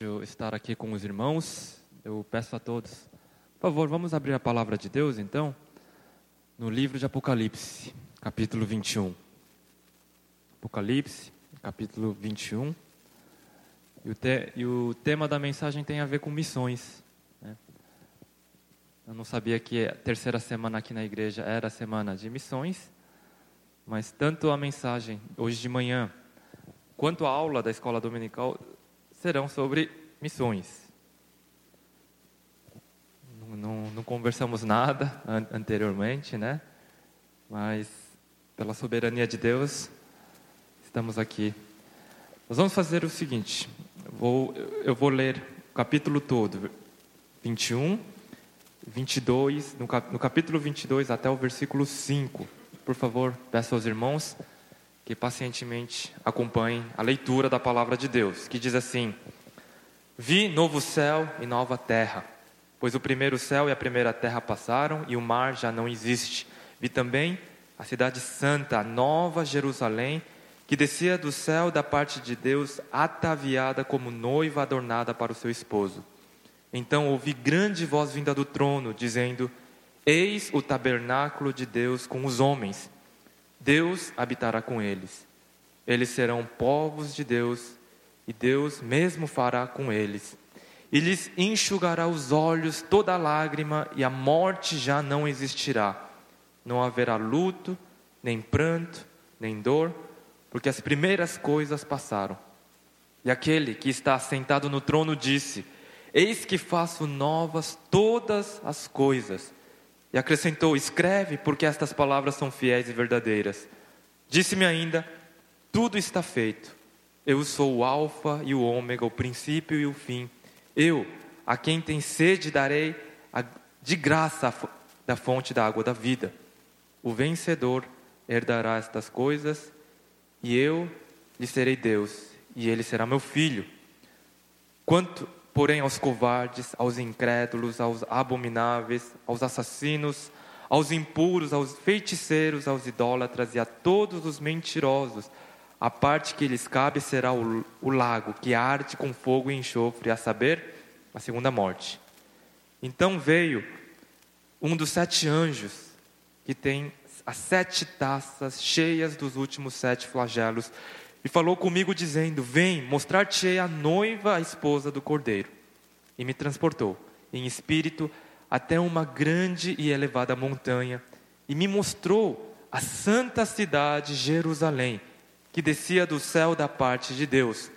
Eu estar aqui com os irmãos, eu peço a todos, por favor, vamos abrir a palavra de Deus então, no livro de Apocalipse, capítulo 21. Apocalipse, capítulo 21. E o, te, e o tema da mensagem tem a ver com missões. Né? Eu não sabia que a terceira semana aqui na igreja era a semana de missões, mas tanto a mensagem hoje de manhã quanto a aula da escola dominical serão sobre missões. Não, não, não conversamos nada an anteriormente, né? Mas pela soberania de Deus estamos aqui. Nós vamos fazer o seguinte: vou, eu vou ler o capítulo todo, 21, 22, no, cap, no capítulo 22 até o versículo 5. Por favor, peço aos irmãos que pacientemente acompanhem a leitura da palavra de Deus, que diz assim: Vi novo céu e nova terra, pois o primeiro céu e a primeira terra passaram e o mar já não existe. Vi também a cidade santa, a nova Jerusalém, que descia do céu da parte de Deus, ataviada como noiva adornada para o seu esposo. Então ouvi grande voz vinda do trono, dizendo: Eis o tabernáculo de Deus com os homens Deus habitará com eles. Eles serão povos de Deus, e Deus mesmo fará com eles. E lhes enxugará os olhos toda lágrima, e a morte já não existirá. Não haverá luto, nem pranto, nem dor, porque as primeiras coisas passaram. E aquele que está sentado no trono disse: Eis que faço novas todas as coisas. E acrescentou: Escreve, porque estas palavras são fiéis e verdadeiras. Disse-me ainda: Tudo está feito. Eu sou o Alfa e o Ômega, o princípio e o fim. Eu, a quem tem sede, darei de graça da fonte da água da vida. O vencedor herdará estas coisas, e eu lhe serei Deus, e ele será meu filho. Quanto porém aos covardes, aos incrédulos, aos abomináveis, aos assassinos, aos impuros, aos feiticeiros, aos idólatras e a todos os mentirosos, a parte que lhes cabe será o, o lago que arde com fogo e enxofre, a saber, a segunda morte. Então veio um dos sete anjos, que tem as sete taças cheias dos últimos sete flagelos, e falou comigo, dizendo: Vem, mostrar-te-ei a noiva, a esposa do cordeiro. E me transportou, em espírito, até uma grande e elevada montanha, e me mostrou a santa cidade Jerusalém, que descia do céu da parte de Deus,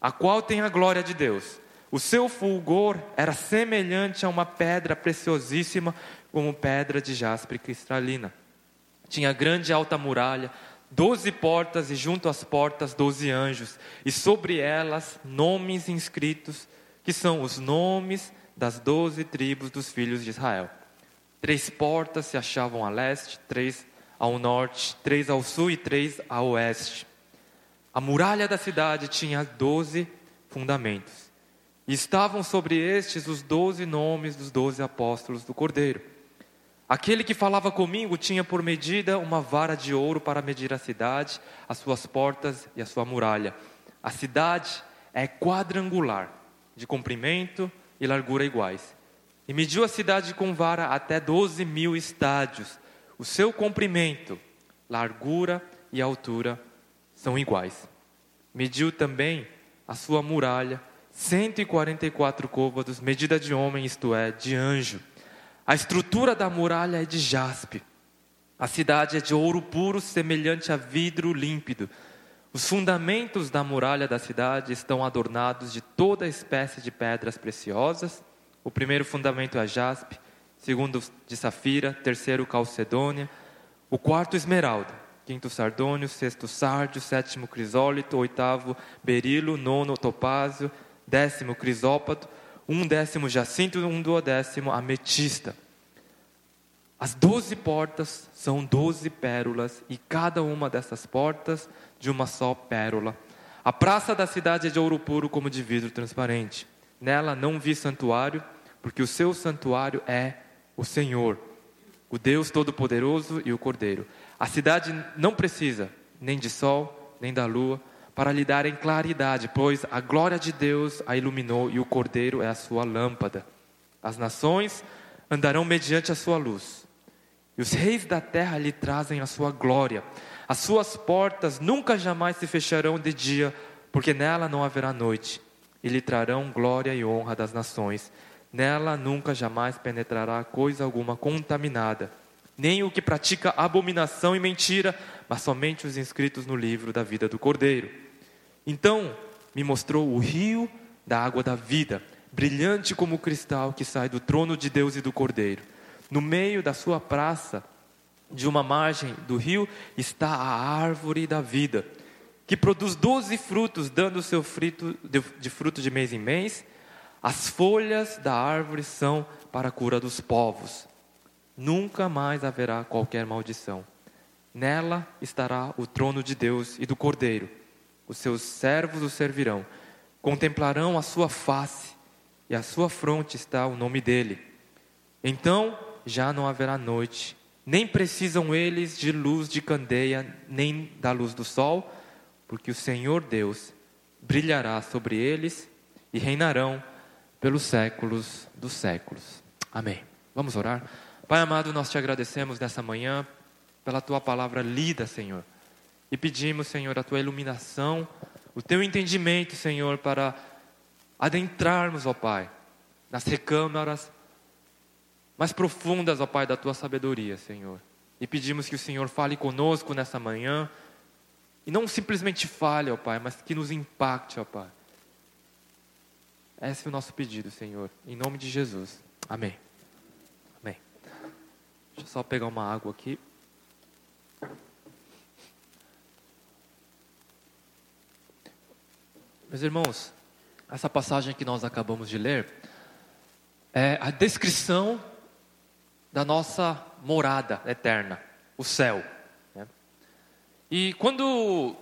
a qual tem a glória de Deus. O seu fulgor era semelhante a uma pedra preciosíssima, como pedra de jaspe cristalina. Tinha grande alta muralha, doze portas e junto às portas doze anjos, e sobre elas nomes inscritos, que são os nomes das doze tribos dos filhos de Israel. Três portas se achavam a leste, três ao norte, três ao sul e três a oeste. A muralha da cidade tinha doze fundamentos. E estavam sobre estes os doze nomes dos doze apóstolos do Cordeiro. Aquele que falava comigo tinha por medida uma vara de ouro para medir a cidade, as suas portas e a sua muralha. A cidade é quadrangular, de comprimento e largura iguais. E mediu a cidade com vara até doze mil estádios. O seu comprimento, largura e altura são iguais. Mediu também a sua muralha, 144 côvados, medida de homem, isto é, de anjo. A estrutura da muralha é de jaspe. A cidade é de ouro puro, semelhante a vidro límpido. Os fundamentos da muralha da cidade estão adornados de toda espécie de pedras preciosas. O primeiro fundamento é jaspe, segundo de safira, terceiro calcedônia, o quarto esmeralda, quinto sardônio, sexto sárdio, sétimo crisólito, oitavo berilo, nono topázio, décimo crisópato, um décimo jacinto um duodécimo ametista. As doze portas são doze pérolas e cada uma dessas portas de uma só pérola. A praça da cidade é de ouro puro como de vidro transparente. Nela não vi santuário, porque o seu santuário é o Senhor, o Deus Todo-Poderoso e o Cordeiro. A cidade não precisa nem de sol, nem da lua, para lhe darem claridade, pois a glória de Deus a iluminou e o cordeiro é a sua lâmpada. As nações andarão mediante a sua luz, e os reis da terra lhe trazem a sua glória. As suas portas nunca jamais se fecharão de dia, porque nela não haverá noite, e lhe trarão glória e honra das nações. Nela nunca jamais penetrará coisa alguma contaminada, nem o que pratica abominação e mentira, mas somente os inscritos no livro da vida do Cordeiro. Então me mostrou o rio da água da vida, brilhante como o cristal que sai do trono de Deus e do Cordeiro. No meio da sua praça, de uma margem do rio, está a árvore da vida, que produz doze frutos, dando seu frito de fruto de mês em mês. As folhas da árvore são para a cura dos povos. Nunca mais haverá qualquer maldição. Nela estará o trono de Deus e do Cordeiro. Os seus servos o servirão. Contemplarão a sua face, e à sua fronte está o nome dele. Então já não haverá noite, nem precisam eles de luz de candeia, nem da luz do sol, porque o Senhor Deus brilhará sobre eles e reinarão pelos séculos dos séculos. Amém. Vamos orar? Pai amado, nós te agradecemos nessa manhã pela tua palavra lida, Senhor. E pedimos, Senhor, a tua iluminação, o teu entendimento, Senhor, para adentrarmos, ó Pai, nas recâmaras mais profundas, ó Pai, da tua sabedoria, Senhor. E pedimos que o Senhor fale conosco nessa manhã. E não simplesmente fale, ó Pai, mas que nos impacte, ó Pai. Esse é o nosso pedido, Senhor. Em nome de Jesus. Amém. Deixa eu só pegar uma água aqui. Meus irmãos, essa passagem que nós acabamos de ler é a descrição da nossa morada eterna, o céu. Né? E quando,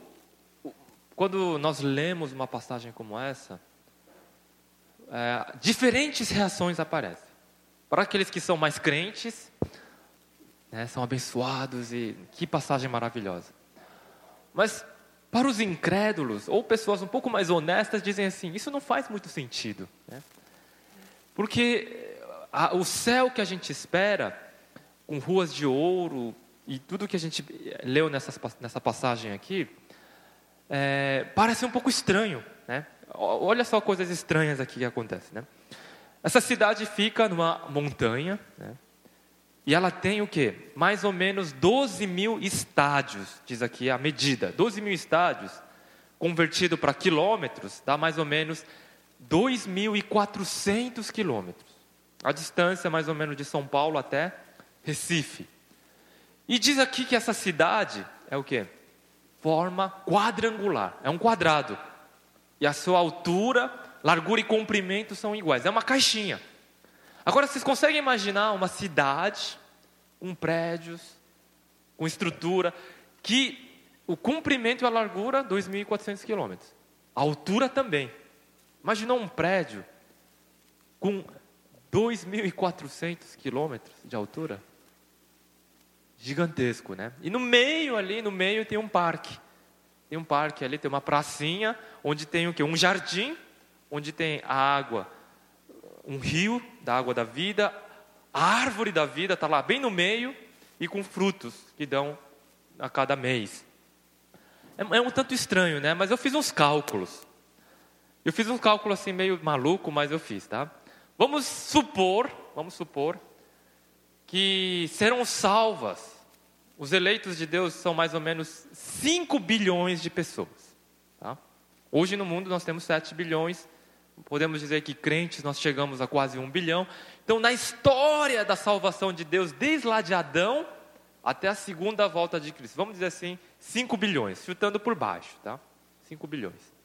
quando nós lemos uma passagem como essa, é, diferentes reações aparecem. Para aqueles que são mais crentes, né, são abençoados e que passagem maravilhosa. Mas para os incrédulos ou pessoas um pouco mais honestas dizem assim, isso não faz muito sentido, né? porque a, o céu que a gente espera, com ruas de ouro e tudo que a gente leu nessa, nessa passagem aqui, é, parece um pouco estranho. Né? Olha só coisas estranhas aqui que acontecem. Né? Essa cidade fica numa montanha, né? E ela tem o quê? Mais ou menos 12 mil estádios, diz aqui a medida. 12 mil estádios, convertido para quilômetros, dá mais ou menos 2.400 quilômetros. A distância mais ou menos de São Paulo até Recife. E diz aqui que essa cidade é o que? Forma quadrangular, é um quadrado. E a sua altura, largura e comprimento são iguais. É uma caixinha. Agora vocês conseguem imaginar uma cidade com prédios, com estrutura, que o comprimento e a largura 2.400 quilômetros. A altura também. Imaginou um prédio com 2.400 quilômetros de altura. Gigantesco, né? E no meio ali, no meio tem um parque. Tem um parque ali, tem uma pracinha, onde tem o quê? Um jardim, onde tem água, um rio da água da vida, a árvore da vida está lá bem no meio e com frutos que dão a cada mês. É, é um tanto estranho, né? Mas eu fiz uns cálculos. Eu fiz um cálculo assim meio maluco, mas eu fiz, tá? Vamos supor, vamos supor que serão salvas. Os eleitos de Deus são mais ou menos 5 bilhões de pessoas. Tá? Hoje no mundo nós temos 7 bilhões. Podemos dizer que crentes nós chegamos a quase 1 bilhão. Então, na história da salvação de Deus, desde lá de Adão até a segunda volta de Cristo, vamos dizer assim, 5 bilhões, chutando por baixo, tá? 5 bilhões.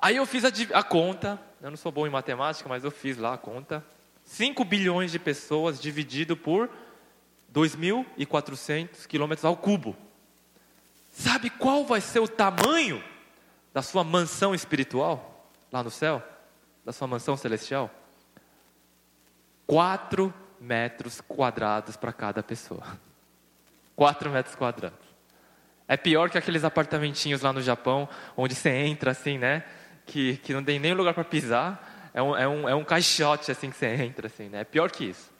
Aí eu fiz a, a, conta, eu não sou bom em matemática, mas eu fiz lá a conta. 5 bilhões de pessoas dividido por 2.400 quilômetros ao cubo. Sabe qual vai ser o tamanho da sua mansão espiritual lá no céu? Da sua mansão celestial? 4 metros quadrados para cada pessoa. 4 metros quadrados. É pior que aqueles apartamentinhos lá no Japão, onde você entra assim, né? Que, que não tem nem lugar para pisar. É um, é, um, é um caixote assim que você entra, assim, né? É pior que isso.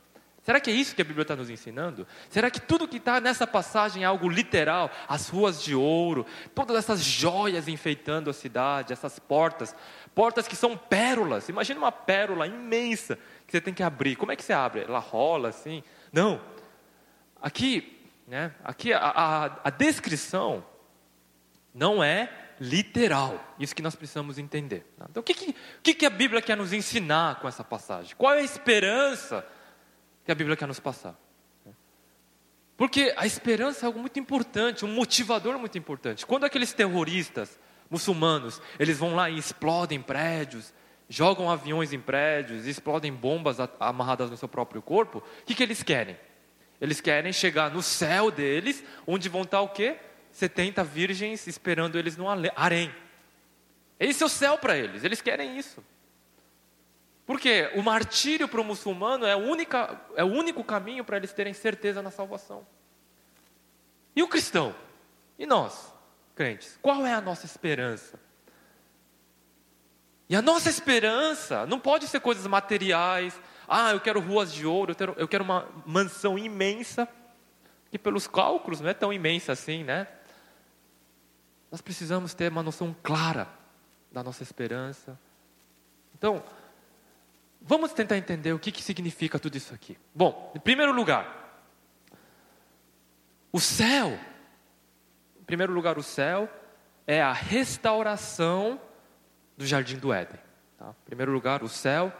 Será que é isso que a Bíblia está nos ensinando? Será que tudo que está nessa passagem é algo literal? As ruas de ouro, todas essas joias enfeitando a cidade, essas portas, portas que são pérolas. Imagina uma pérola imensa que você tem que abrir. Como é que você abre? Ela rola assim? Não. Aqui, né? Aqui a, a, a descrição não é literal. Isso que nós precisamos entender. Então, o que, que, o que a Bíblia quer nos ensinar com essa passagem? Qual é a esperança? Que a Bíblia quer nos passar. Porque a esperança é algo muito importante, um motivador muito importante. Quando aqueles terroristas muçulmanos, eles vão lá e explodem prédios, jogam aviões em prédios, explodem bombas amarradas no seu próprio corpo, o que, que eles querem? Eles querem chegar no céu deles, onde vão estar o quê? 70 virgens esperando eles no harém. Esse é o céu para eles, eles querem isso. Porque o martírio para o muçulmano é, única, é o único caminho para eles terem certeza na salvação. E o cristão? E nós, crentes? Qual é a nossa esperança? E a nossa esperança não pode ser coisas materiais. Ah, eu quero ruas de ouro, eu quero, eu quero uma mansão imensa, que pelos cálculos não é tão imensa assim, né? Nós precisamos ter uma noção clara da nossa esperança. Então, Vamos tentar entender o que, que significa tudo isso aqui. Bom, em primeiro lugar, o céu, em primeiro lugar, o céu é a restauração do jardim do Éden. Tá? Em primeiro lugar, o céu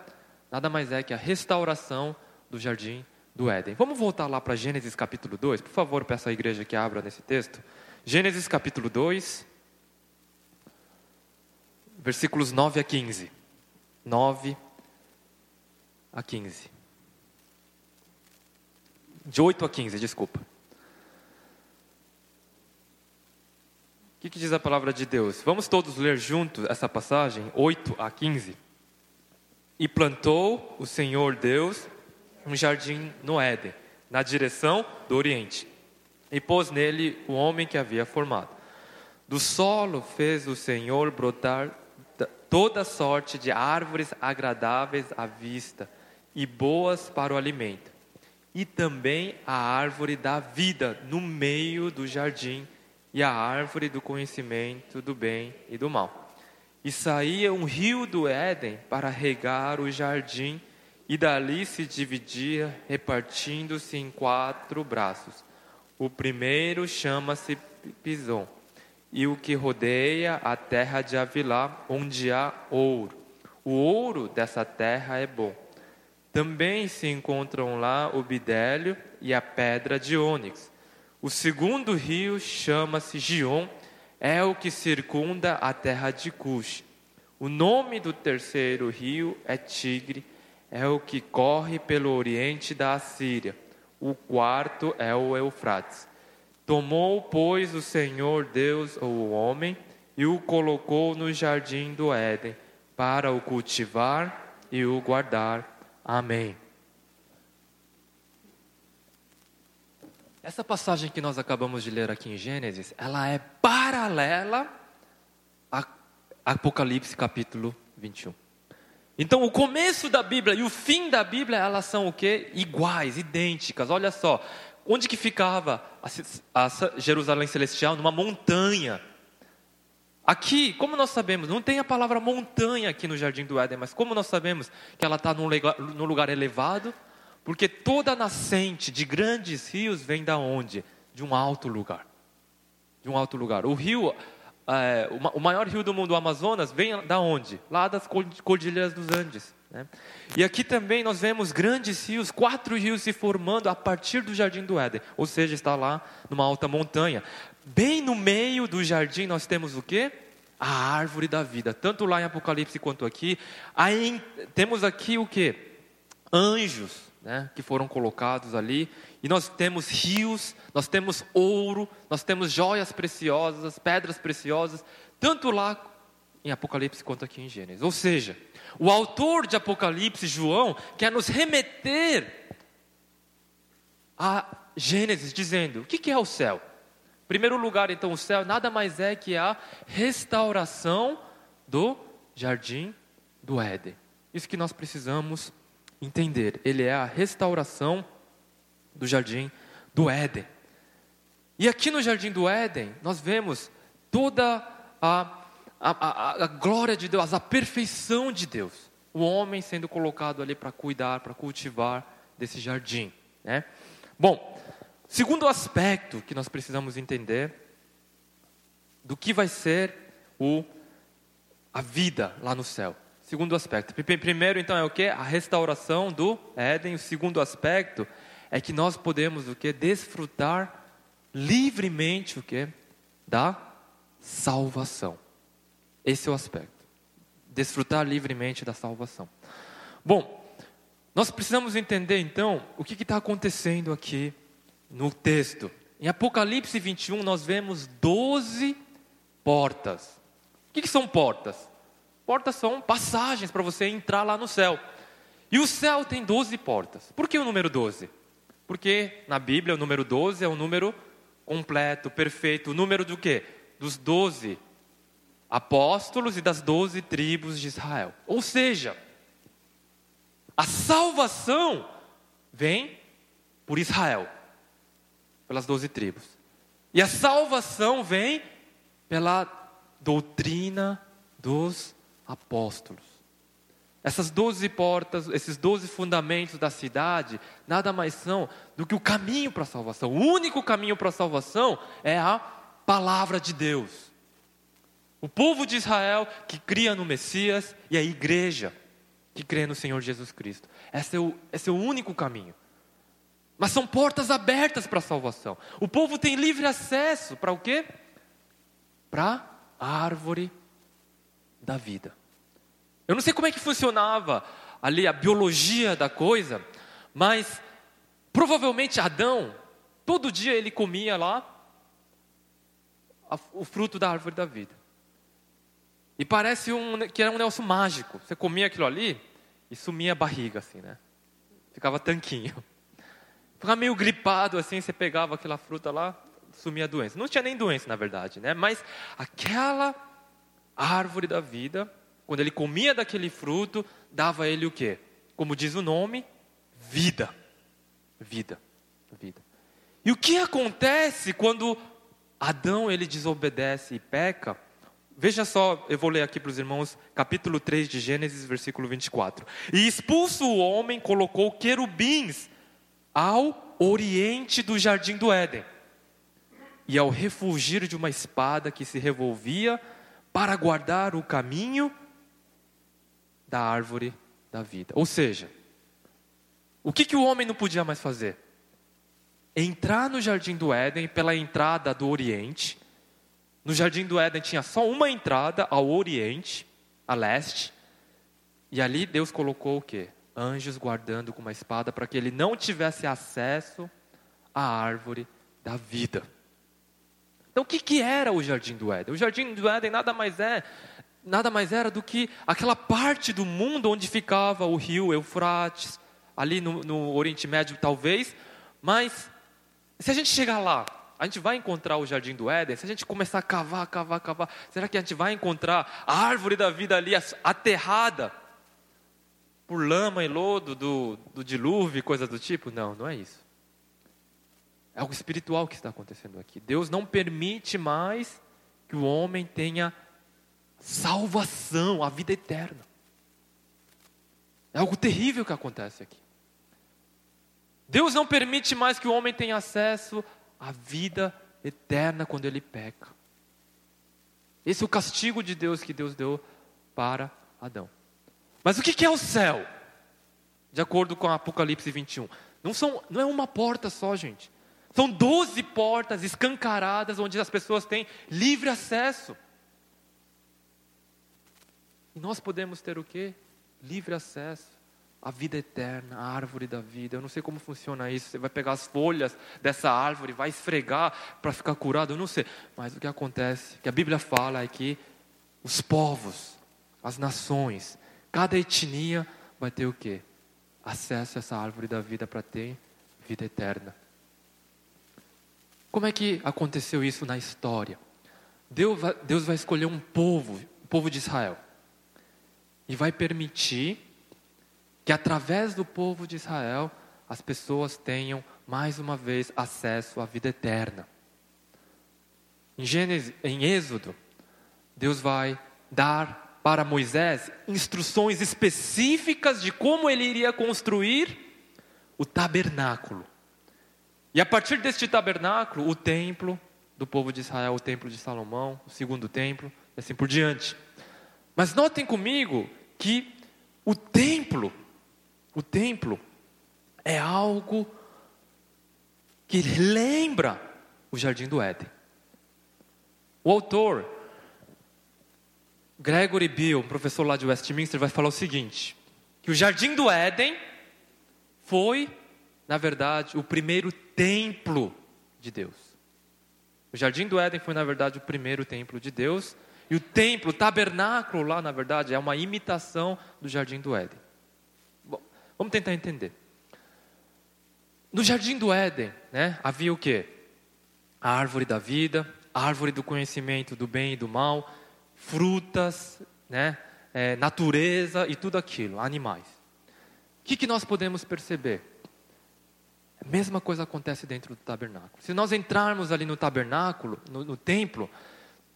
nada mais é que a restauração do jardim do Éden. Vamos voltar lá para Gênesis capítulo 2, por favor, peço à igreja que abra nesse texto. Gênesis capítulo 2, versículos 9 a 15. 9 a 15. De 8 a 15, desculpa. O que, que, diz a palavra de Deus? Vamos todos ler juntos essa passagem, 8 a 15. E plantou o Senhor Deus um jardim no Éden, na direção do Oriente, e pôs nele o homem que havia formado. Do solo fez o Senhor brotar toda sorte de árvores agradáveis à vista e boas para o alimento, e também a árvore da vida no meio do jardim, e a árvore do conhecimento do bem e do mal. E saía um rio do Éden para regar o jardim, e dali se dividia, repartindo-se em quatro braços. O primeiro chama-se Pison, e o que rodeia a terra de Avilá, onde há ouro. O ouro dessa terra é bom. Também se encontram lá o bidélio e a pedra de ônix. O segundo rio chama-se Gion, é o que circunda a terra de Cush. O nome do terceiro rio é Tigre, é o que corre pelo oriente da Assíria. O quarto é o Eufrates. Tomou, pois, o Senhor Deus o homem e o colocou no jardim do Éden para o cultivar e o guardar. Amém. Essa passagem que nós acabamos de ler aqui em Gênesis, ela é paralela a Apocalipse capítulo 21. Então, o começo da Bíblia e o fim da Bíblia, elas são o quê? Iguais, idênticas. Olha só, onde que ficava a Jerusalém celestial? Numa montanha. Aqui, como nós sabemos, não tem a palavra montanha aqui no Jardim do Éden, mas como nós sabemos que ela está num, num lugar elevado? Porque toda nascente de grandes rios vem da onde? De um alto lugar. De um alto lugar. O rio, é, o maior rio do mundo, o Amazonas, vem da onde? Lá das cordilheiras dos Andes. Né? E aqui também nós vemos grandes rios, quatro rios se formando a partir do Jardim do Éden, ou seja, está lá numa alta montanha. Bem no meio do jardim nós temos o quê? A árvore da vida. Tanto lá em Apocalipse quanto aqui. Aí, temos aqui o quê? Anjos, né, que foram colocados ali. E nós temos rios, nós temos ouro, nós temos joias preciosas, pedras preciosas, tanto lá em Apocalipse quanto aqui em Gênesis. Ou seja, o autor de Apocalipse, João, quer nos remeter a Gênesis, dizendo: o que é o céu? Primeiro lugar, então, o céu nada mais é que a restauração do jardim do Éden. Isso que nós precisamos entender. Ele é a restauração do jardim do Éden. E aqui no jardim do Éden, nós vemos toda a, a, a, a glória de Deus, a perfeição de Deus. O homem sendo colocado ali para cuidar, para cultivar desse jardim. Né? Bom, segundo aspecto que nós precisamos entender do que vai ser o, a vida lá no céu. Segundo aspecto. Primeiro, então, é o que? A restauração do Éden. O segundo aspecto é que nós podemos o que? Desfrutar livremente o que? Da salvação. Esse é o aspecto. Desfrutar livremente da salvação. Bom, nós precisamos entender então o que está acontecendo aqui no texto. Em Apocalipse 21, nós vemos 12 portas. O que, que são portas? Portas são passagens para você entrar lá no céu. E o céu tem 12 portas. Por que o número 12? Porque na Bíblia o número 12 é o número completo, perfeito. O número do quê? Dos 12 apóstolos e das 12 tribos de Israel. Ou seja, a salvação vem por Israel, pelas doze tribos. E a salvação vem pela doutrina dos apóstolos. Essas doze portas, esses doze fundamentos da cidade, nada mais são do que o caminho para a salvação. O único caminho para a salvação é a palavra de Deus. O povo de Israel que cria no Messias e a igreja que crê no Senhor Jesus Cristo. Esse é o, esse é o único caminho. Mas são portas abertas para a salvação. O povo tem livre acesso para o quê? Para a árvore da vida. Eu não sei como é que funcionava ali a biologia da coisa, mas provavelmente Adão, todo dia ele comia lá o fruto da árvore da vida. E parece um, que era um negócio mágico. Você comia aquilo ali e sumia a barriga, assim, né? Ficava tanquinho. Ficava meio gripado, assim, você pegava aquela fruta lá, sumia a doença. Não tinha nem doença, na verdade, né? Mas aquela árvore da vida, quando ele comia daquele fruto, dava a ele o quê? Como diz o nome, vida. Vida. Vida. E o que acontece quando Adão ele desobedece e peca? Veja só, eu vou ler aqui para os irmãos, capítulo 3 de Gênesis, versículo 24. E expulso o homem, colocou querubins ao oriente do jardim do Éden, e ao refugir de uma espada que se revolvia para guardar o caminho da árvore da vida. Ou seja, o que, que o homem não podia mais fazer? Entrar no jardim do Éden pela entrada do oriente no jardim do Éden tinha só uma entrada ao oriente, a leste, e ali Deus colocou o quê? Anjos guardando com uma espada para que ele não tivesse acesso à árvore da vida. Então o que, que era o jardim do Éden? O jardim do Éden nada mais é nada mais era do que aquela parte do mundo onde ficava o rio Eufrates, ali no, no Oriente Médio talvez, mas se a gente chegar lá a gente vai encontrar o jardim do Éden, se a gente começar a cavar, cavar, cavar, será que a gente vai encontrar a árvore da vida ali aterrada por lama e lodo do, do dilúvio e coisa do tipo? Não, não é isso. É algo espiritual que está acontecendo aqui. Deus não permite mais que o homem tenha salvação, a vida eterna. É algo terrível que acontece aqui. Deus não permite mais que o homem tenha acesso a vida eterna quando ele peca. Esse é o castigo de Deus que Deus deu para Adão. Mas o que é o céu? De acordo com Apocalipse 21. Não, são, não é uma porta só, gente. São doze portas escancaradas onde as pessoas têm livre acesso. E nós podemos ter o quê? Livre acesso a vida eterna, a árvore da vida. Eu não sei como funciona isso. Você vai pegar as folhas dessa árvore, vai esfregar para ficar curado. Eu não sei. Mas o que acontece, que a Bíblia fala é que os povos, as nações, cada etnia vai ter o quê? Acesso a essa árvore da vida para ter vida eterna. Como é que aconteceu isso na história? Deus vai, Deus vai escolher um povo, o povo de Israel, e vai permitir que através do povo de Israel as pessoas tenham mais uma vez acesso à vida eterna. Em, Gênesis, em Êxodo, Deus vai dar para Moisés instruções específicas de como ele iria construir o tabernáculo. E a partir deste tabernáculo, o templo do povo de Israel, o templo de Salomão, o segundo templo, e assim por diante. Mas notem comigo que o templo, o templo é algo que lembra o jardim do Éden. O autor Gregory Bill, professor lá de Westminster, vai falar o seguinte: que o jardim do Éden foi, na verdade, o primeiro templo de Deus. O jardim do Éden foi, na verdade, o primeiro templo de Deus. E o templo, o tabernáculo lá, na verdade, é uma imitação do jardim do Éden. Bom, vamos tentar entender. No jardim do Éden, né, havia o quê? A árvore da vida, a árvore do conhecimento do bem e do mal, frutas, né, é, natureza e tudo aquilo, animais. O que, que nós podemos perceber? A mesma coisa acontece dentro do tabernáculo. Se nós entrarmos ali no tabernáculo, no, no templo,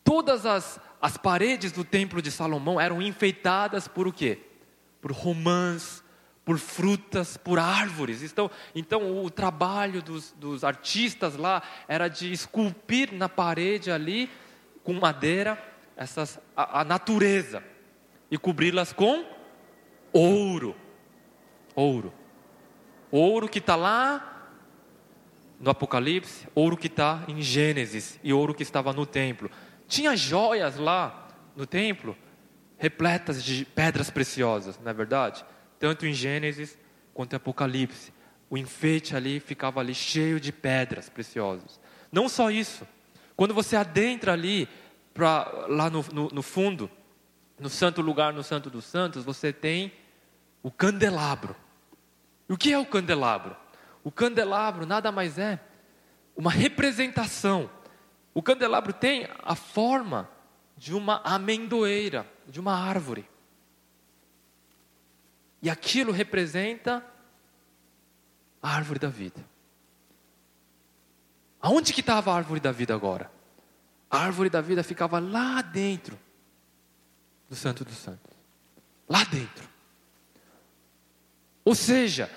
todas as, as paredes do templo de Salomão eram enfeitadas por o quê? Por romãs, por frutas, por árvores. Então, então o trabalho dos, dos artistas lá era de esculpir na parede ali, com madeira, essas, a, a natureza e cobri-las com ouro. Ouro. Ouro que está lá no Apocalipse, ouro que está em Gênesis e ouro que estava no templo. Tinha joias lá no templo, repletas de pedras preciosas, não é verdade? tanto em Gênesis quanto em Apocalipse. O enfeite ali ficava ali cheio de pedras preciosas. Não só isso, quando você adentra ali, pra, lá no, no, no fundo, no santo lugar, no santo dos santos, você tem o candelabro. E o que é o candelabro? O candelabro nada mais é uma representação. O candelabro tem a forma de uma amendoeira, de uma árvore. E aquilo representa a árvore da vida. Aonde que estava a árvore da vida agora? A árvore da vida ficava lá dentro do Santo dos Santos. Lá dentro. Ou seja,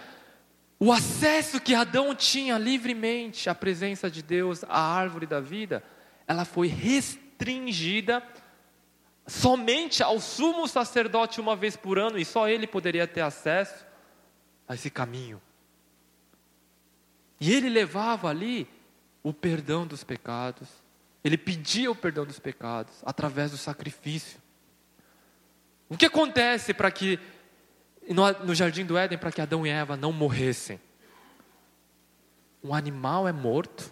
o acesso que Adão tinha livremente à presença de Deus, à árvore da vida, ela foi restringida somente ao sumo sacerdote uma vez por ano e só ele poderia ter acesso a esse caminho. E ele levava ali o perdão dos pecados, ele pedia o perdão dos pecados através do sacrifício. O que acontece para que no, jardim do Éden para que Adão e Eva não morressem? Um animal é morto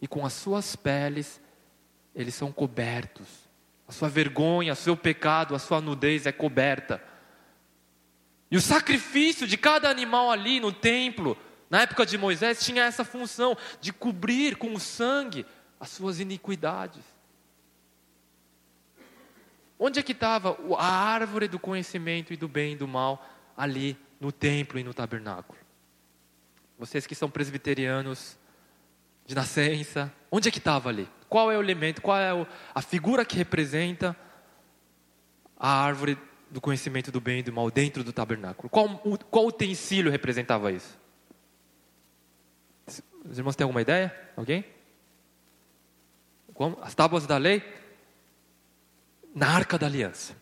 e com as suas peles eles são cobertos a sua vergonha, o seu pecado, a sua nudez é coberta. E o sacrifício de cada animal ali no templo, na época de Moisés, tinha essa função de cobrir com o sangue as suas iniquidades. Onde é que estava a árvore do conhecimento e do bem e do mal ali no templo e no tabernáculo? Vocês que são presbiterianos de nascença, onde é que estava ali? Qual é o elemento, qual é a figura que representa a árvore do conhecimento do bem e do mal dentro do tabernáculo? Qual, qual utensílio representava isso? Os irmãos têm alguma ideia? Alguém? Como? As tábuas da lei? Na arca da aliança.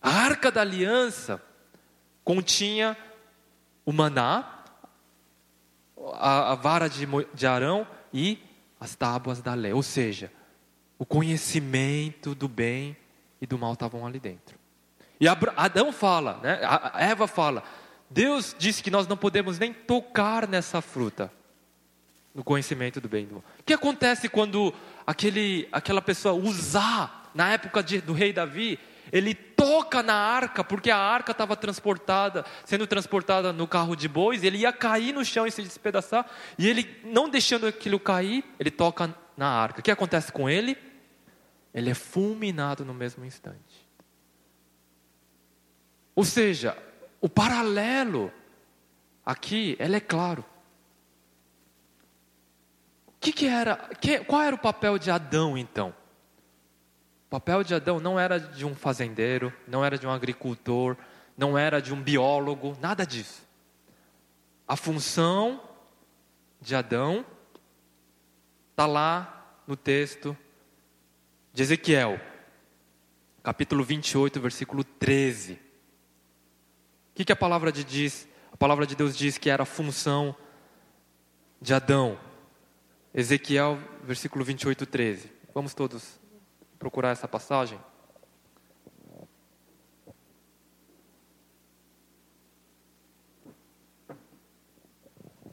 A arca da aliança continha o maná, a, a vara de, de Arão e as tábuas da lei. Ou seja, o conhecimento do bem e do mal estavam ali dentro. E Adão fala, né? A Eva fala, Deus disse que nós não podemos nem tocar nessa fruta, no conhecimento do bem e do mal. O que acontece quando aquele, aquela pessoa usar, na época de, do rei Davi, ele toca na arca, porque a arca estava transportada, sendo transportada no carro de bois, ele ia cair no chão e se despedaçar, e ele, não deixando aquilo cair, ele toca na arca. O que acontece com ele? Ele é fulminado no mesmo instante. Ou seja, o paralelo aqui, ele é claro. Que, que era, que, qual era o papel de Adão então? O papel de Adão não era de um fazendeiro, não era de um agricultor, não era de um biólogo, nada disso. A função de Adão está lá no texto de Ezequiel, capítulo 28, versículo 13. O que, que a palavra de diz? A palavra de Deus diz que era a função de Adão. Ezequiel, versículo 28, 13. Vamos todos procurar essa passagem?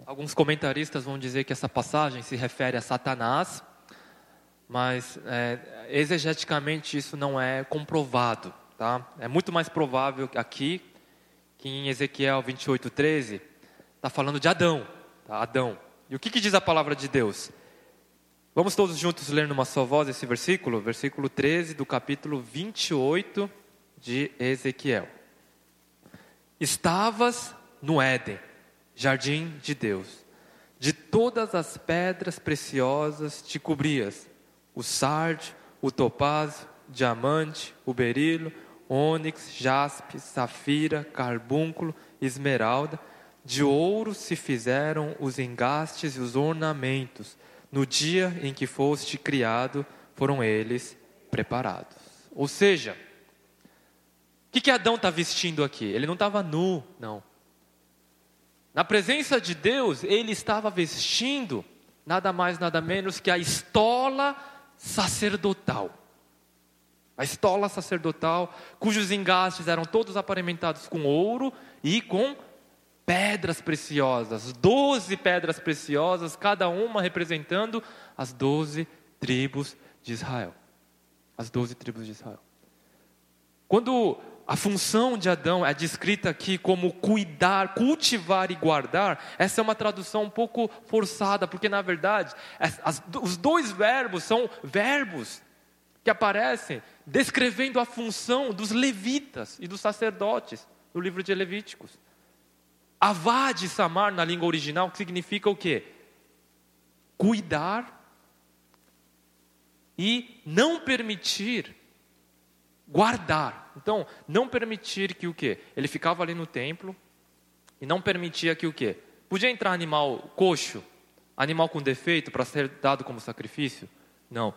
Alguns comentaristas vão dizer que essa passagem se refere a Satanás, mas é, exegeticamente isso não é comprovado. Tá? É muito mais provável aqui que em Ezequiel 28, 13 está falando de Adão. Tá? Adão. E o que, que diz a palavra de Deus? Vamos todos juntos ler numa só voz esse versículo? Versículo 13 do capítulo 28 de Ezequiel. Estavas no Éden, jardim de Deus. De todas as pedras preciosas te cobrias: o sardio, o topázio, diamante, o berilo, ônix, jaspe, safira, carbúnculo, esmeralda. De ouro se fizeram os engastes e os ornamentos no dia em que foste criado, foram eles preparados. Ou seja, o que, que Adão está vestindo aqui? Ele não estava nu, não. Na presença de Deus, ele estava vestindo nada mais, nada menos que a estola sacerdotal. A estola sacerdotal, cujos engastes eram todos aparamentados com ouro e com pedras preciosas, doze pedras preciosas, cada uma representando as doze tribos de Israel. As doze tribos de Israel. Quando a função de Adão é descrita aqui como cuidar, cultivar e guardar, essa é uma tradução um pouco forçada, porque na verdade as, os dois verbos são verbos que aparecem descrevendo a função dos levitas e dos sacerdotes no livro de Levíticos. Avad Samar na língua original significa o quê? Cuidar e não permitir guardar. Então, não permitir que o quê? Ele ficava ali no templo e não permitia que o quê? Podia entrar animal coxo, animal com defeito para ser dado como sacrifício? Não.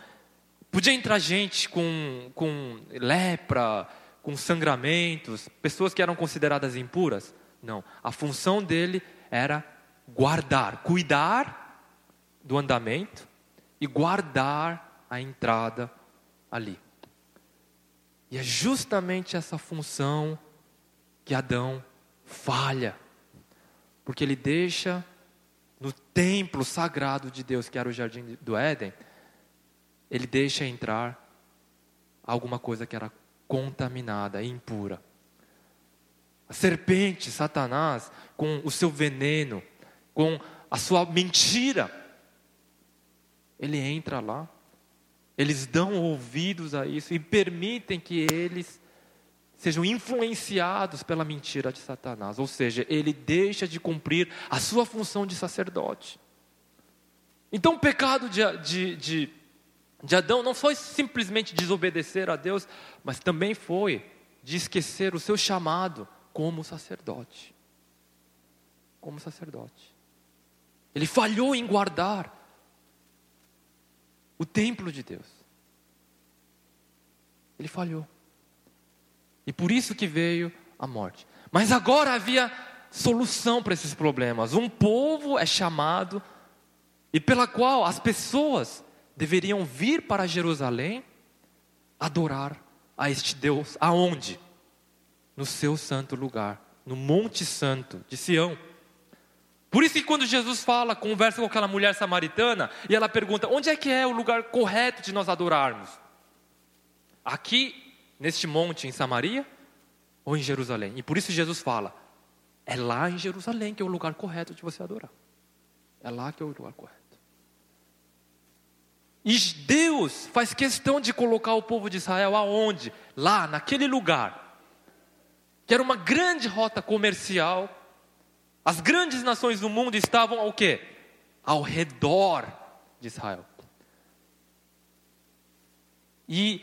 Podia entrar gente com, com lepra, com sangramentos, pessoas que eram consideradas impuras? Não. A função dele era guardar, cuidar do andamento e guardar a entrada ali. E é justamente essa função que Adão falha, porque ele deixa no templo sagrado de Deus, que era o jardim do Éden, ele deixa entrar alguma coisa que era contaminada, impura. A serpente, Satanás, com o seu veneno, com a sua mentira, ele entra lá, eles dão ouvidos a isso e permitem que eles sejam influenciados pela mentira de Satanás, ou seja, ele deixa de cumprir a sua função de sacerdote. Então, o pecado de, de, de, de Adão não foi simplesmente desobedecer a Deus, mas também foi de esquecer o seu chamado como sacerdote. Como sacerdote. Ele falhou em guardar o templo de Deus. Ele falhou. E por isso que veio a morte. Mas agora havia solução para esses problemas. Um povo é chamado e pela qual as pessoas deveriam vir para Jerusalém adorar a este Deus. Aonde? No seu santo lugar, no Monte Santo de Sião. Por isso que quando Jesus fala, conversa com aquela mulher samaritana e ela pergunta: onde é que é o lugar correto de nós adorarmos? Aqui Neste monte em Samaria ou em Jerusalém? E por isso Jesus fala: é lá em Jerusalém que é o lugar correto de você adorar. É lá que é o lugar correto. E Deus faz questão de colocar o povo de Israel aonde? Lá, naquele lugar. Que era uma grande rota comercial. As grandes nações do mundo estavam ao quê? Ao redor de Israel. E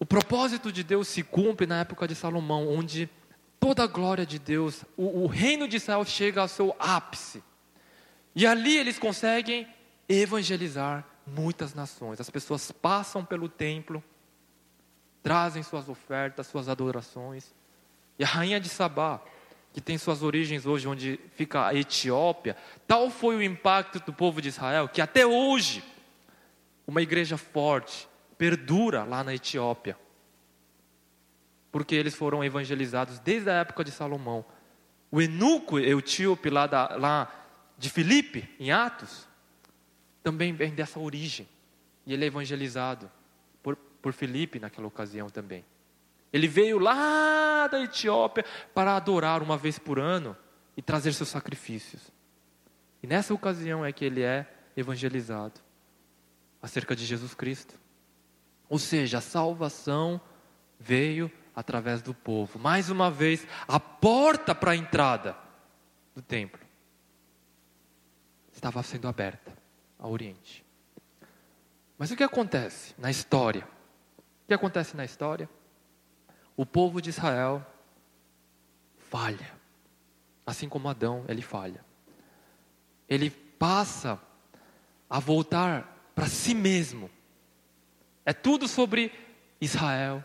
o propósito de Deus se cumpre na época de Salomão, onde toda a glória de Deus, o, o reino de Israel chega ao seu ápice. E ali eles conseguem evangelizar muitas nações. As pessoas passam pelo templo, trazem suas ofertas, suas adorações. E a rainha de Sabá, que tem suas origens hoje onde fica a Etiópia, tal foi o impacto do povo de Israel que até hoje uma igreja forte perdura lá na Etiópia. Porque eles foram evangelizados desde a época de Salomão. O eunuco etíope lá, da, lá de Filipe, em Atos, também vem dessa origem. E ele é evangelizado por, por Filipe naquela ocasião também. Ele veio lá da Etiópia para adorar uma vez por ano e trazer seus sacrifícios. E nessa ocasião é que ele é evangelizado acerca de Jesus Cristo. Ou seja, a salvação veio através do povo. Mais uma vez, a porta para a entrada do templo estava sendo aberta ao Oriente. Mas o que acontece na história? O que acontece na história? O povo de Israel falha. Assim como Adão, ele falha. Ele passa a voltar para si mesmo. É tudo sobre Israel,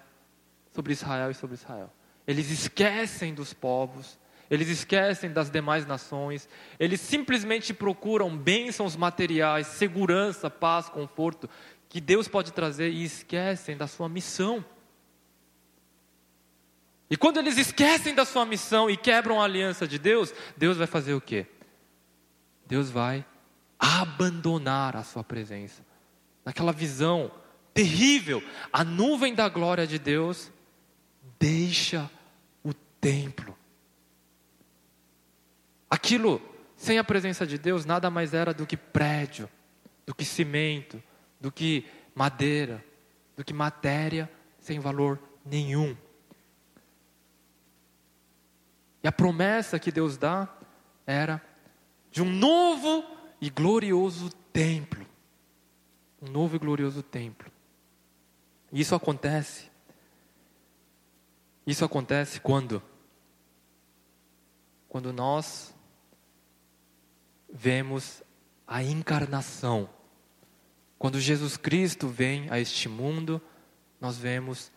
sobre Israel e sobre Israel. Eles esquecem dos povos, eles esquecem das demais nações, eles simplesmente procuram bênçãos materiais, segurança, paz, conforto, que Deus pode trazer e esquecem da sua missão. E quando eles esquecem da sua missão e quebram a aliança de Deus, Deus vai fazer o quê? Deus vai abandonar a sua presença. Naquela visão terrível, a nuvem da glória de Deus deixa o templo. Aquilo, sem a presença de Deus, nada mais era do que prédio, do que cimento, do que madeira, do que matéria sem valor nenhum. E a promessa que Deus dá era de um novo e glorioso templo. Um novo e glorioso templo. Isso acontece. Isso acontece quando? Quando nós vemos a encarnação. Quando Jesus Cristo vem a este mundo, nós vemos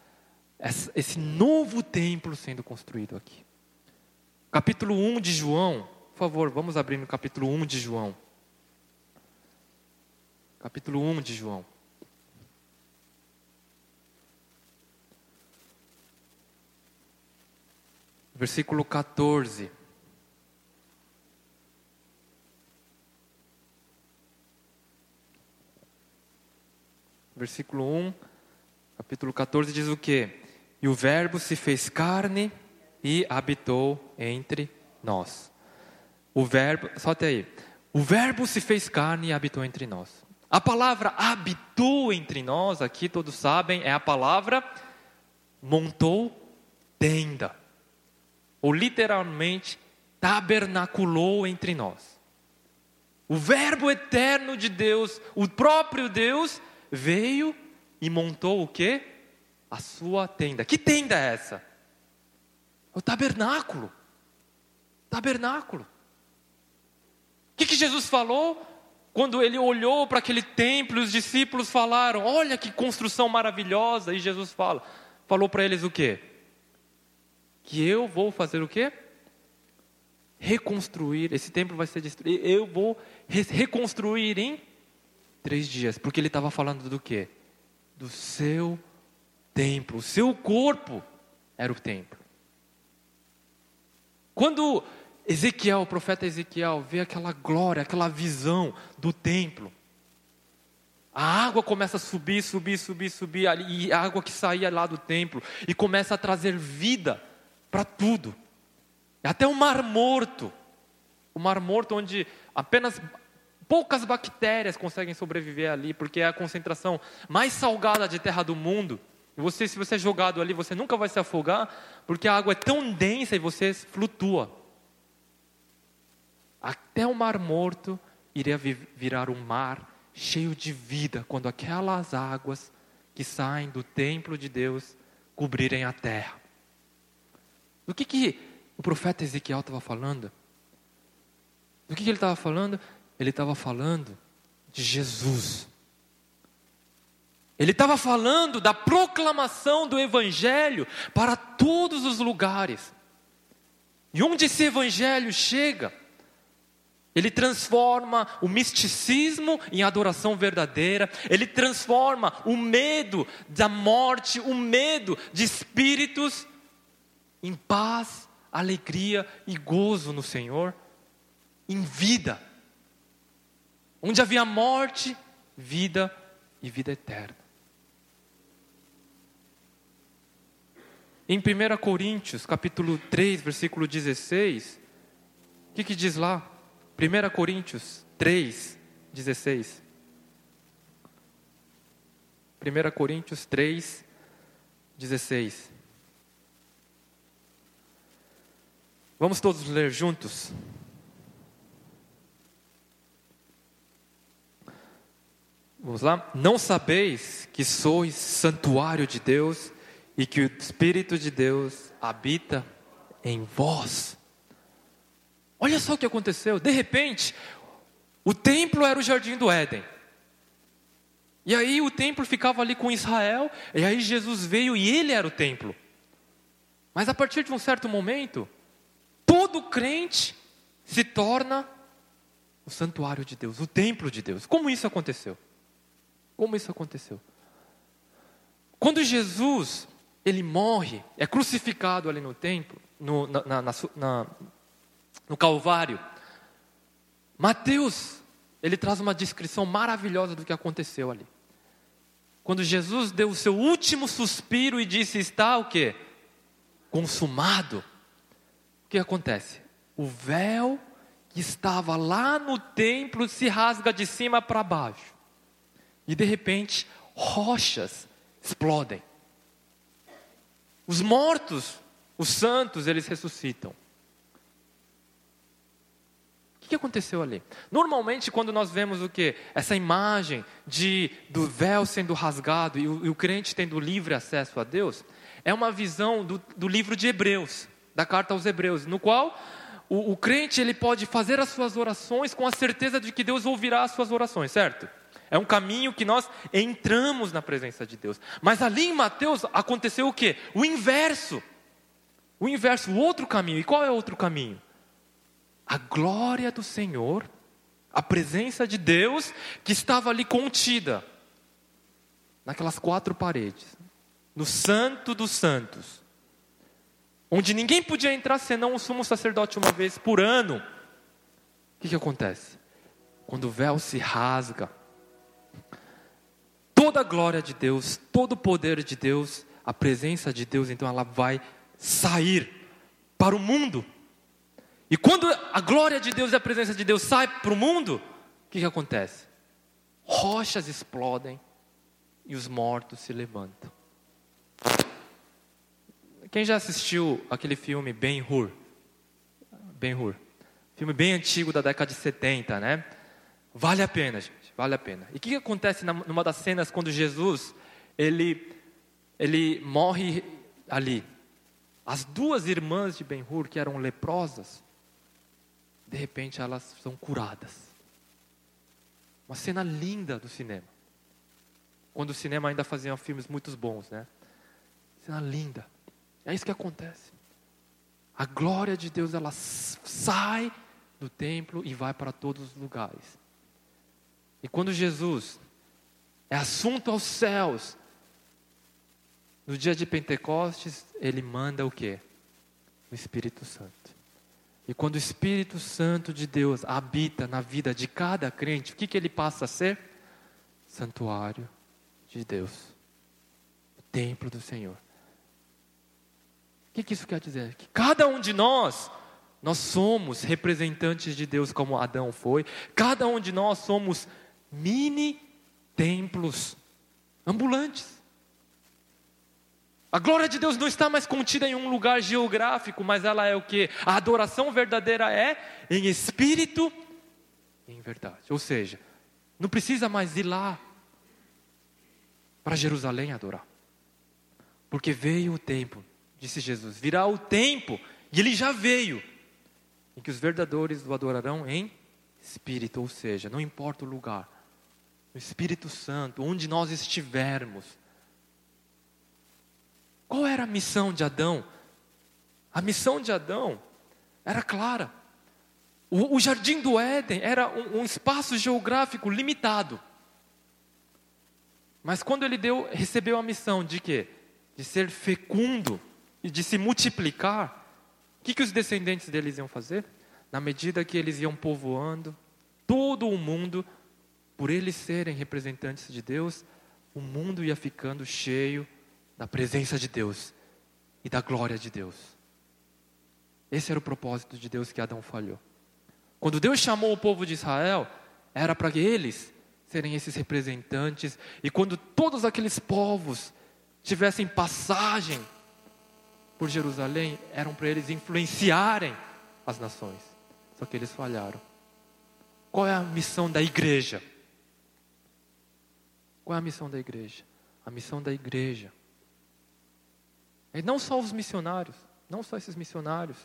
esse novo templo sendo construído aqui. Capítulo 1 de João, por favor, vamos abrir no capítulo 1 de João. Capítulo 1 de João. Versículo 14. versículo 1, capítulo 14 diz o que? E o Verbo se fez carne e habitou entre nós. O Verbo, só até aí. O Verbo se fez carne e habitou entre nós. A palavra habitou entre nós, aqui todos sabem, é a palavra montou tenda. Ou literalmente tabernaculou entre nós. O Verbo eterno de Deus, o próprio Deus, veio e montou o quê? A sua tenda. Que tenda é essa? O tabernáculo. Tabernáculo. O que, que Jesus falou? Quando ele olhou para aquele templo, os discípulos falaram: Olha que construção maravilhosa. E Jesus fala, falou para eles o quê? Que eu vou fazer o quê? Reconstruir. Esse templo vai ser destruído. Eu vou reconstruir em três dias, porque ele estava falando do quê? Do seu templo, o seu corpo era o templo. Quando Ezequiel, o profeta Ezequiel, vê aquela glória, aquela visão do templo, A água começa a subir, subir, subir, subir, e a água que saía lá do templo, e começa a trazer vida para tudo. Até o mar morto. O mar morto, onde apenas poucas bactérias conseguem sobreviver ali, porque é a concentração mais salgada de terra do mundo. E você, se você é jogado ali, você nunca vai se afogar, porque a água é tão densa e você flutua. Até o mar morto iria virar um mar cheio de vida, quando aquelas águas que saem do templo de Deus cobrirem a terra. Do que, que o profeta Ezequiel estava falando? Do que, que ele estava falando? Ele estava falando de Jesus. Ele estava falando da proclamação do Evangelho para todos os lugares. E onde esse Evangelho chega, ele transforma o misticismo em adoração verdadeira, ele transforma o medo da morte, o medo de espíritos, em paz, alegria e gozo no Senhor, em vida. Onde havia morte, vida e vida eterna. Em 1 Coríntios, capítulo 3, versículo 16, o que, que diz lá? 1 Coríntios 3, 16. 1 Coríntios 3, 16. Vamos todos ler juntos? Vamos lá? Não sabeis que sois santuário de Deus e que o Espírito de Deus habita em vós. Olha só o que aconteceu. De repente, o templo era o jardim do Éden. E aí o templo ficava ali com Israel, e aí Jesus veio e ele era o templo. Mas a partir de um certo momento, todo crente se torna o santuário de Deus, o templo de Deus. Como isso aconteceu? Como isso aconteceu? Quando Jesus ele morre, é crucificado ali no templo, no, na, na, na, no Calvário. Mateus, ele traz uma descrição maravilhosa do que aconteceu ali. Quando Jesus deu o seu último suspiro e disse: Está o que? Consumado. O que acontece? O véu que estava lá no templo se rasga de cima para baixo. E de repente, rochas explodem. Os mortos, os santos, eles ressuscitam. O que aconteceu ali? Normalmente, quando nós vemos o que? Essa imagem de do véu sendo rasgado e o, e o crente tendo livre acesso a Deus, é uma visão do, do, livro de Hebreus, da carta aos Hebreus, no qual o, o crente ele pode fazer as suas orações com a certeza de que Deus ouvirá as suas orações, certo? É um caminho que nós entramos na presença de Deus. Mas ali em Mateus aconteceu o quê? O inverso. O inverso, o outro caminho. E qual é o outro caminho? A glória do Senhor, a presença de Deus que estava ali contida naquelas quatro paredes, no Santo dos Santos, onde ninguém podia entrar senão o sumo sacerdote uma vez por ano. O que, que acontece? Quando o véu se rasga, toda a glória de Deus, todo o poder de Deus, a presença de Deus, então ela vai sair para o mundo. E quando a glória de Deus e a presença de Deus sai para o mundo, o que, que acontece? Rochas explodem e os mortos se levantam. Quem já assistiu aquele filme Ben-Hur? Ben-Hur. Filme bem antigo da década de 70, né? Vale a pena, gente. Vale a pena. E o que, que acontece numa das cenas quando Jesus ele, ele morre ali? As duas irmãs de Ben-Hur, que eram leprosas, de repente elas são curadas. Uma cena linda do cinema. Quando o cinema ainda fazia filmes muito bons, né? Cena linda. É isso que acontece. A glória de Deus ela sai do templo e vai para todos os lugares. E quando Jesus é assunto aos céus, no dia de Pentecostes, ele manda o quê? O Espírito Santo. E quando o Espírito Santo de Deus habita na vida de cada crente, o que, que ele passa a ser? santuário de Deus, o templo do Senhor. O que, que isso quer dizer? Que cada um de nós, nós somos representantes de Deus como Adão foi, cada um de nós somos mini templos ambulantes. A glória de Deus não está mais contida em um lugar geográfico, mas ela é o que? A adoração verdadeira é em espírito e em verdade. Ou seja, não precisa mais ir lá para Jerusalém adorar. Porque veio o tempo, disse Jesus, virá o tempo, e ele já veio, em que os verdadeiros o adorarão em espírito, ou seja, não importa o lugar, o Espírito Santo, onde nós estivermos. Qual era a missão de Adão? A missão de Adão era clara. O, o jardim do Éden era um, um espaço geográfico limitado. Mas quando ele deu, recebeu a missão de quê? De ser fecundo e de se multiplicar, o que, que os descendentes deles iam fazer? Na medida que eles iam povoando todo o mundo, por eles serem representantes de Deus, o mundo ia ficando cheio da presença de Deus e da glória de Deus. Esse era o propósito de Deus que Adão falhou. Quando Deus chamou o povo de Israel, era para eles serem esses representantes, e quando todos aqueles povos tivessem passagem por Jerusalém, eram para eles influenciarem as nações. Só que eles falharam. Qual é a missão da igreja? Qual é a missão da igreja? A missão da igreja é não só os missionários, não só esses missionários,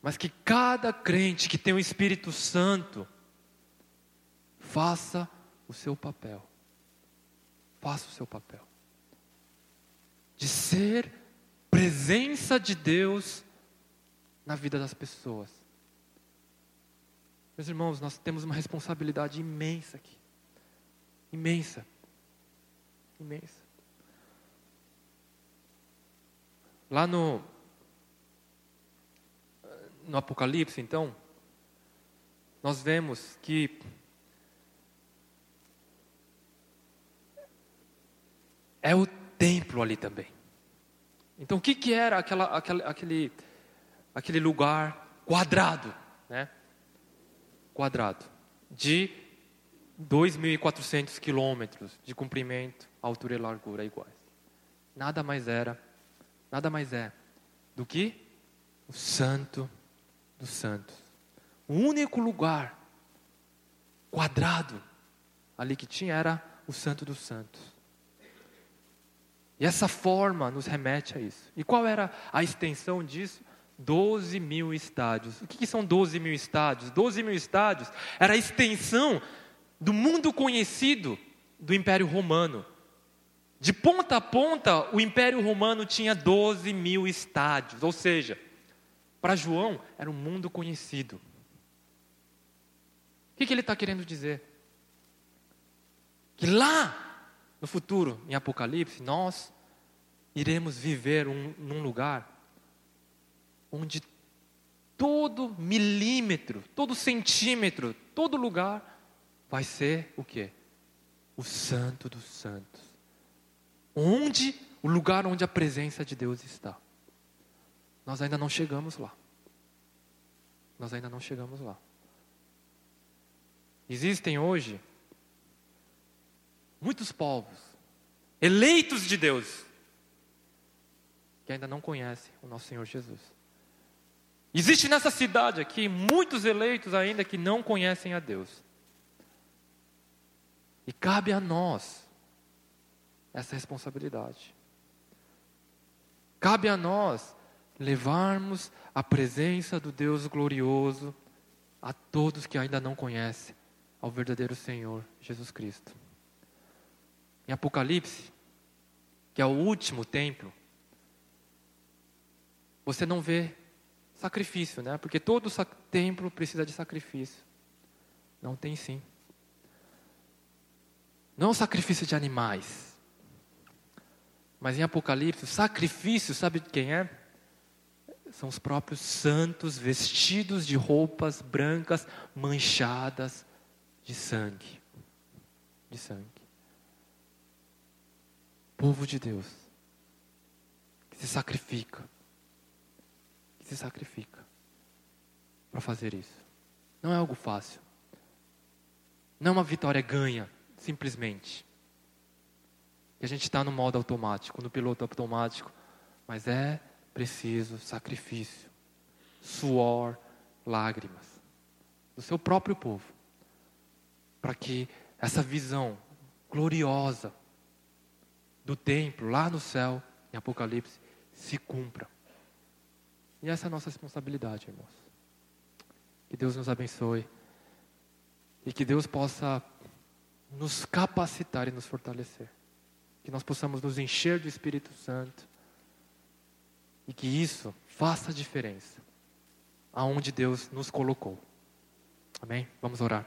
mas que cada crente que tem o Espírito Santo faça o seu papel. Faça o seu papel. De ser presença de Deus na vida das pessoas. Meus irmãos, nós temos uma responsabilidade imensa aqui. Imensa. Imensa. Lá no no Apocalipse, então, nós vemos que é o templo ali também. Então, o que, que era aquela, aquela, aquele, aquele lugar quadrado, né? Quadrado, de 2.400 quilômetros de comprimento, altura e largura iguais. Nada mais era, nada mais é do que o santo dos santos. O único lugar quadrado ali que tinha era o Santo dos Santos. E essa forma nos remete a isso. E qual era a extensão disso? 12 mil estádios. O que, que são 12 mil estádios? 12 mil estádios era a extensão do mundo conhecido do Império Romano. De ponta a ponta, o Império Romano tinha 12 mil estádios, ou seja, para João, era um mundo conhecido. O que, que ele está querendo dizer? Que lá, no futuro, em Apocalipse, nós iremos viver um, num lugar onde todo milímetro, todo centímetro, todo lugar vai ser o quê? O santo dos santos. Onde o lugar onde a presença de Deus está. Nós ainda não chegamos lá. Nós ainda não chegamos lá. Existem hoje muitos povos eleitos de Deus que ainda não conhecem o nosso Senhor Jesus. Existe nessa cidade aqui muitos eleitos ainda que não conhecem a Deus. E cabe a nós essa responsabilidade. Cabe a nós levarmos a presença do Deus glorioso a todos que ainda não conhecem ao verdadeiro Senhor Jesus Cristo. Em Apocalipse, que é o último templo, você não vê sacrifício, né? Porque todo templo precisa de sacrifício. Não tem sim. Não sacrifício de animais. Mas em Apocalipse, sacrifício, sabe de quem é? são os próprios santos vestidos de roupas brancas manchadas de sangue. de sangue. Povo de Deus, que se sacrifica, que se sacrifica para fazer isso. Não é algo fácil. Não é uma vitória ganha, simplesmente. Que a gente está no modo automático, no piloto automático, mas é preciso sacrifício, suor, lágrimas do seu próprio povo, para que essa visão gloriosa do templo lá no céu, em Apocalipse, se cumpra. E essa é a nossa responsabilidade, irmãos. Que Deus nos abençoe e que Deus possa nos capacitar e nos fortalecer. Que nós possamos nos encher do Espírito Santo e que isso faça diferença aonde Deus nos colocou. Amém? Vamos orar.